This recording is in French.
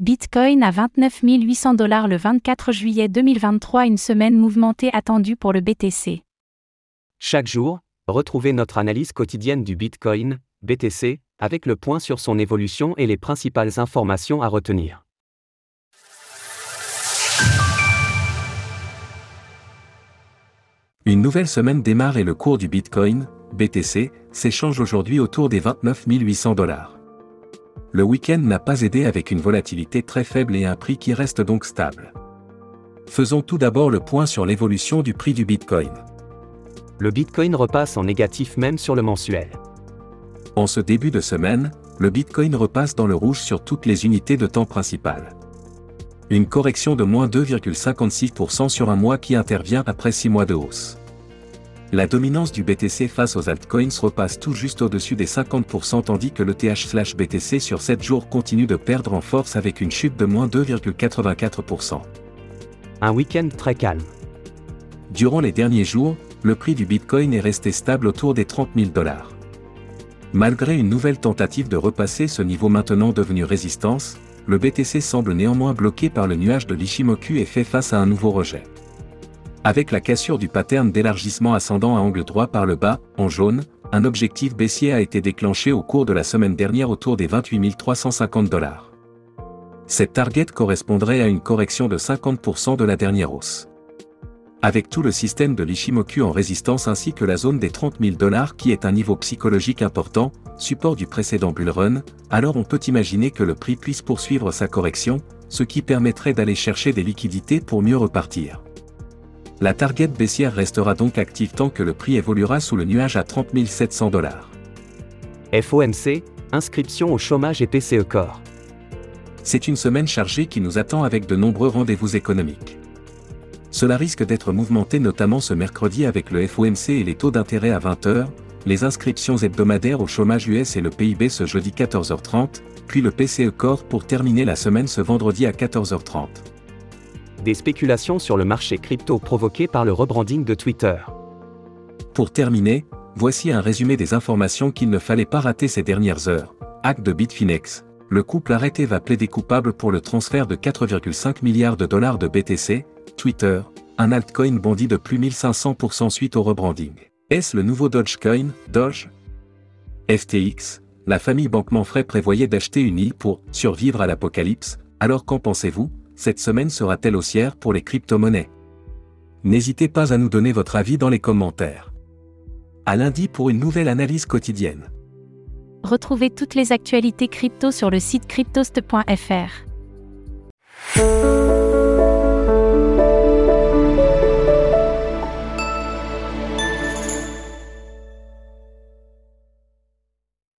Bitcoin à 29 800 dollars le 24 juillet 2023, une semaine mouvementée attendue pour le BTC. Chaque jour, retrouvez notre analyse quotidienne du Bitcoin, BTC, avec le point sur son évolution et les principales informations à retenir. Une nouvelle semaine démarre et le cours du Bitcoin, BTC, s'échange aujourd'hui autour des 29 800 dollars le week-end n'a pas aidé avec une volatilité très faible et un prix qui reste donc stable. Faisons tout d'abord le point sur l'évolution du prix du Bitcoin. Le Bitcoin repasse en négatif même sur le mensuel. En ce début de semaine, le Bitcoin repasse dans le rouge sur toutes les unités de temps principales. Une correction de moins 2,56% sur un mois qui intervient après 6 mois de hausse. La dominance du BTC face aux altcoins repasse tout juste au-dessus des 50% tandis que le TH/BTC sur 7 jours continue de perdre en force avec une chute de moins 2,84%. Un week-end très calme. Durant les derniers jours, le prix du Bitcoin est resté stable autour des 30 000 dollars. Malgré une nouvelle tentative de repasser ce niveau maintenant devenu résistance, le BTC semble néanmoins bloqué par le nuage de l'Ishimoku et fait face à un nouveau rejet. Avec la cassure du pattern d'élargissement ascendant à angle droit par le bas, en jaune, un objectif baissier a été déclenché au cours de la semaine dernière autour des 28 350 dollars. Cette target correspondrait à une correction de 50% de la dernière hausse. Avec tout le système de l'Ishimoku en résistance ainsi que la zone des 30 000 dollars qui est un niveau psychologique important, support du précédent bull run, alors on peut imaginer que le prix puisse poursuivre sa correction, ce qui permettrait d'aller chercher des liquidités pour mieux repartir. La target baissière restera donc active tant que le prix évoluera sous le nuage à 30 700 dollars. FOMC, inscription au chômage et PCE Core. C'est une semaine chargée qui nous attend avec de nombreux rendez-vous économiques. Cela risque d'être mouvementé notamment ce mercredi avec le FOMC et les taux d'intérêt à 20h, les inscriptions hebdomadaires au chômage US et le PIB ce jeudi 14h30, puis le PCE Core pour terminer la semaine ce vendredi à 14h30 des spéculations sur le marché crypto provoquées par le rebranding de Twitter. Pour terminer, voici un résumé des informations qu'il ne fallait pas rater ces dernières heures. Hack de Bitfinex. Le couple arrêté va plaider coupable pour le transfert de 4,5 milliards de dollars de BTC. Twitter. Un altcoin bondit de plus 1500% suite au rebranding. Est-ce le nouveau Dogecoin, Doge? FTX. La famille Bankman-Fray prévoyait d'acheter une île pour survivre à l'apocalypse. Alors qu'en pensez-vous? Cette semaine sera-t-elle haussière pour les crypto-monnaies? N'hésitez pas à nous donner votre avis dans les commentaires. À lundi pour une nouvelle analyse quotidienne. Retrouvez toutes les actualités crypto sur le site cryptost.fr.